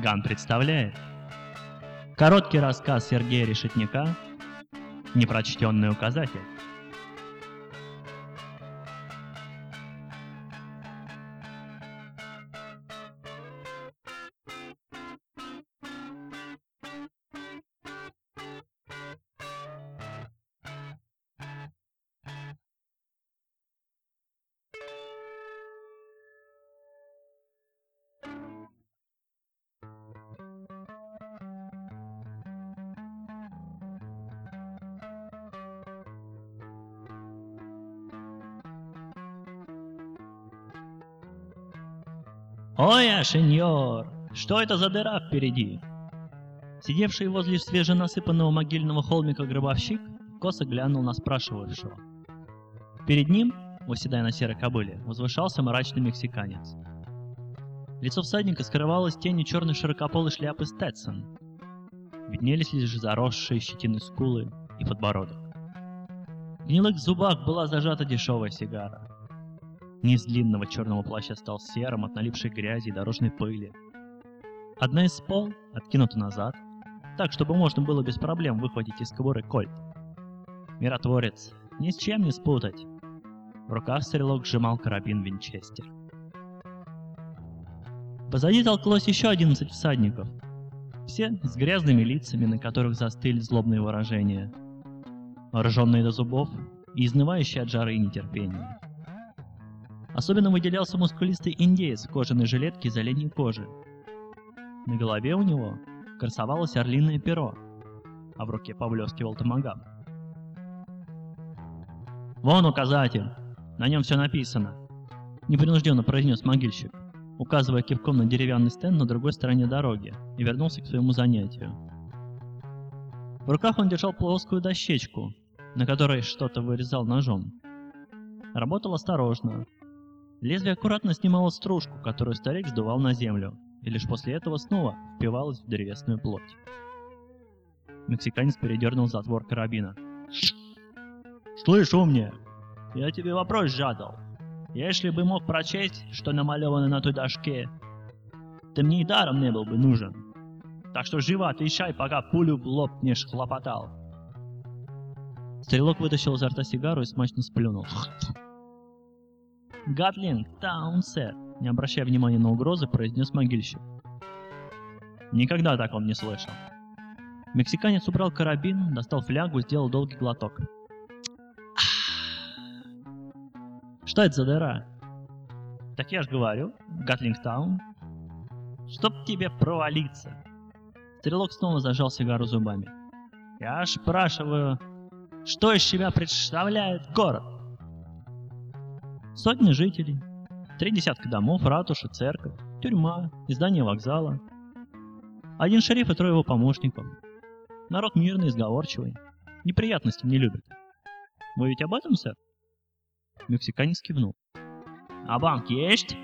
Ган представляет. Короткий рассказ Сергея Решетняка Непрочтенный указатель «Ой, а, сеньор, что это за дыра впереди?» Сидевший возле свеженасыпанного могильного холмика гробовщик косо глянул на спрашивавшего. Перед ним, уседая на серой кобыле, возвышался мрачный мексиканец. Лицо всадника скрывалось тенью черной широкополой шляпы Стэтсон. Виднелись лишь заросшие щетины скулы и подбородок. В гнилых зубах была зажата дешевая сигара. Низ длинного черного плаща стал серым от налипшей грязи и дорожной пыли. Одна из пол откинута назад, так, чтобы можно было без проблем выхватить из кобуры кольт. Миротворец, ни с чем не спутать. В руках стрелок сжимал карабин Винчестер. Позади толклось еще одиннадцать всадников. Все с грязными лицами, на которых застыли злобные выражения. Вооруженные до зубов и изнывающие от жары и нетерпения. Особенно выделялся мускулистый индеец в кожаной жилетке из оленей кожи. На голове у него красовалось орлиное перо, а в руке поблескивал томагав. «Вон указатель! На нем все написано!» Непринужденно произнес могильщик, указывая кивком на деревянный стенд на другой стороне дороги, и вернулся к своему занятию. В руках он держал плоскую дощечку, на которой что-то вырезал ножом. Работал осторожно, Лезвие аккуратно снимало стружку, которую старик сдувал на землю, и лишь после этого снова впивалось в древесную плоть. Мексиканец передернул затвор карабина. «Слышь, умник, я тебе вопрос задал. Если бы мог прочесть, что намалевано на той дошке, ты мне и даром не был бы нужен. Так что живо отвечай, пока пулю в лоб не хлопотал». Стрелок вытащил изо рта сигару и смачно сплюнул. «Гатлинг, таун, сэр!» Не обращая внимания на угрозы, произнес могильщик. Никогда так он не слышал. Мексиканец убрал карабин, достал флягу, сделал долгий глоток. Что это за дыра? Так я ж говорю, Гатлингтаун. Чтоб тебе провалиться. Стрелок снова зажал сигару зубами. Я спрашиваю, что из себя представляет город? Сотни жителей, три десятка домов, ратуша, церковь, тюрьма, издание вокзала. Один шериф и трое его помощников. Народ мирный, сговорчивый. Неприятности не любит. Вы ведь об этом, сэр? Мексиканец кивнул. А банк есть?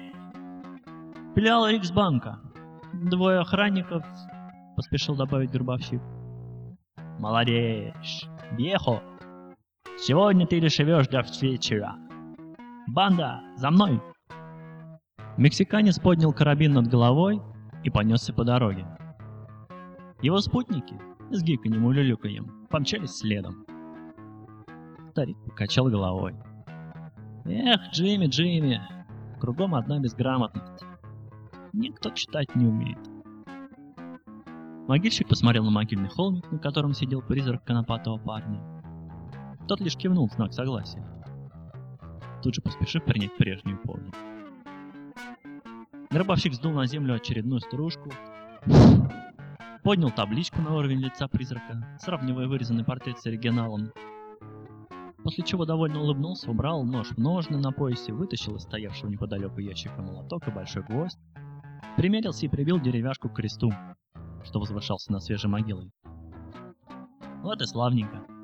Филиал Риксбанка. Двое охранников, поспешил добавить гробовщик. Молодец, вехо. Сегодня ты лишь живешь до вечера. Банда, за мной!» Мексиканец поднял карабин над головой и понесся по дороге. Его спутники с гиканьем и люлюканьем помчались следом. Старик покачал головой. «Эх, Джимми, Джимми, кругом одна безграмотность. Никто читать не умеет». Могильщик посмотрел на могильный холмик, на котором сидел призрак конопатого парня. Тот лишь кивнул в знак согласия тут же поспешив принять прежнюю позу. Гробовщик сдул на землю очередную стружку, поднял табличку на уровень лица призрака, сравнивая вырезанный портрет с оригиналом. После чего довольно улыбнулся, убрал нож в ножны на поясе, вытащил из стоявшего неподалеку ящика молоток и большой гвоздь, примерился и прибил деревяшку к кресту, что возвышался на свежей могилой. Вот и славненько.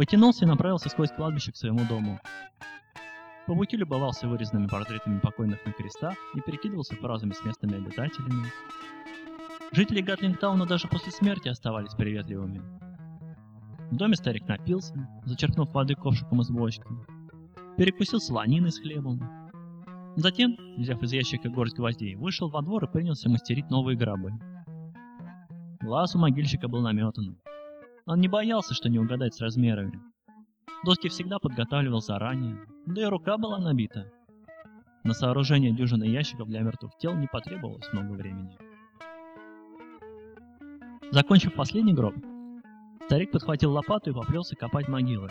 Потянулся и направился сквозь кладбище к своему дому. По пути любовался вырезанными портретами покойных на крестах и перекидывался фразами с местными обитателями. Жители Гатлингтауна даже после смерти оставались приветливыми. В доме старик напился, зачерпнув воды ковшиком из бочки. Перекусил солониной с хлебом. Затем, взяв из ящика горсть гвоздей, вышел во двор и принялся мастерить новые гробы. Глаз у могильщика был наметан. Он не боялся, что не угадать с размерами. Доски всегда подготавливал заранее, да и рука была набита. На сооружение дюжины ящиков для мертвых тел не потребовалось много времени. Закончив последний гроб, старик подхватил лопату и поплелся копать могилы.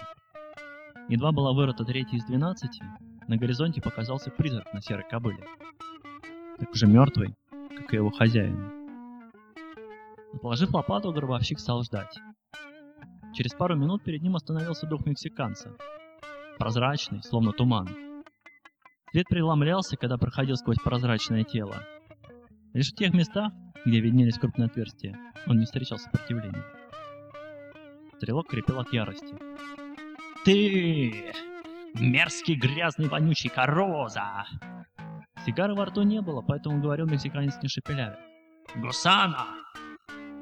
Едва была вырыта третья из двенадцати, на горизонте показался призрак на серой кобыле. Так уже мертвый, как и его хозяин. Положив лопату, гробовщик стал ждать. Через пару минут перед ним остановился дух мексиканца. Прозрачный, словно туман. Свет преломлялся, когда проходил сквозь прозрачное тело. Лишь в тех местах, где виднелись крупные отверстия, он не встречал сопротивления. Стрелок крепел от ярости. «Ты! Мерзкий, грязный, вонючий короза!» Сигары во рту не было, поэтому говорил мексиканец не шепелявя. «Гусана!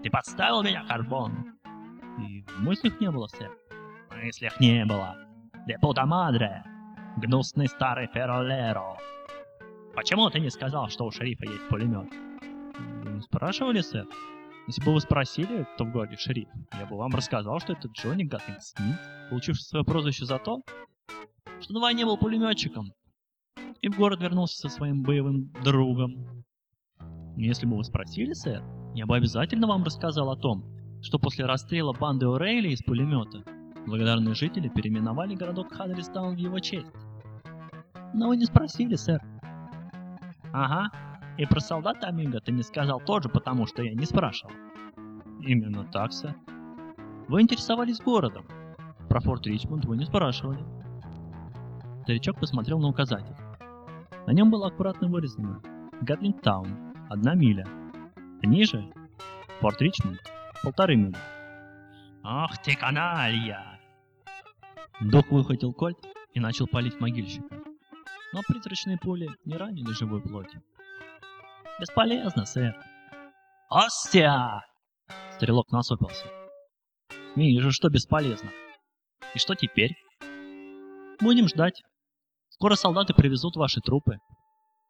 Ты подставил меня, Карбон!» И мыслях не было, сэр. В мыслях не было. Де пута мадре! Гнусный старый феролеро! Почему ты не сказал, что у шерифа есть пулемет? Не спрашивали, сэр? Если бы вы спросили, кто в городе шериф, я бы вам рассказал, что это Джонни Гаттинг Смит, получивший свое прозвище за то, что на войне был пулеметчиком и в город вернулся со своим боевым другом. Если бы вы спросили, сэр, я бы обязательно вам рассказал о том, что после расстрела банды Орейли из пулемета благодарные жители переименовали городок Хадристаун в его честь. Но вы не спросили, сэр. Ага, и про солдата Амиго ты не сказал тоже, потому что я не спрашивал. Именно так, сэр. Вы интересовались городом. Про форт Ричмонд вы не спрашивали. Старичок посмотрел на указатель. На нем было аккуратно вырезано Гатлингтаун, одна миля. Ниже Форт Ричмонд, полторы мили. Ах ты каналья! Док выхватил кольт и начал палить могильщика. Но призрачные пули не ранили живой плоти. Бесполезно, сэр. Остя! Стрелок насупился. Вижу, что бесполезно. И что теперь? Будем ждать. Скоро солдаты привезут ваши трупы.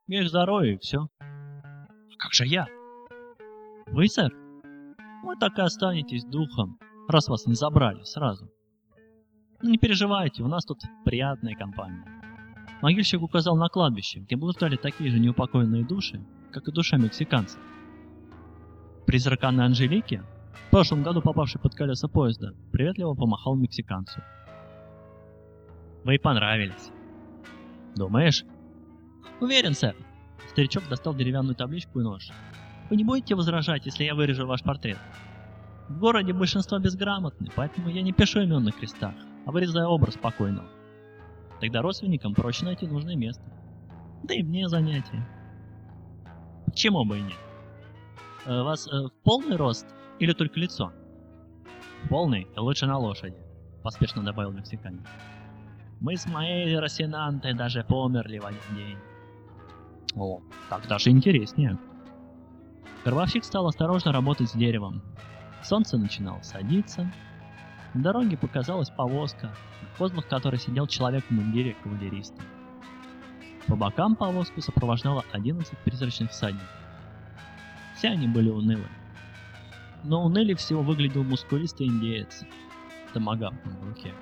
Я их зарою и все. А как же я? Вы, сэр? Вы так и останетесь духом, раз вас не забрали сразу. Ну, не переживайте, у нас тут приятная компания. Могильщик указал на кладбище, где блуждали такие же неупокоенные души, как и душа мексиканца. Призрак Анны Анжелики, в прошлом году попавший под колеса поезда, приветливо помахал мексиканцу. Вы понравились. Думаешь? Уверен, сэр. Старичок достал деревянную табличку и нож. Вы не будете возражать, если я вырежу ваш портрет? В городе большинство безграмотны, поэтому я не пишу имен на крестах, а вырезаю образ спокойного. Тогда родственникам проще найти нужное место. Да и мне занятие. Почему бы и нет? Э, вас э, в полный рост или только лицо? Полный лучше на лошади, поспешно добавил мексиканец. Мы с моей Росинантой даже померли в один день. О, так даже интереснее. Гробовщик стал осторожно работать с деревом. Солнце начинало садиться. На дороге показалась повозка, на козлах которой сидел человек в мундире кавалериста. По бокам повозку сопровождало 11 призрачных всадников. Все они были унылы. Но унылее всего выглядел мускулистый индеец томагавком в руке.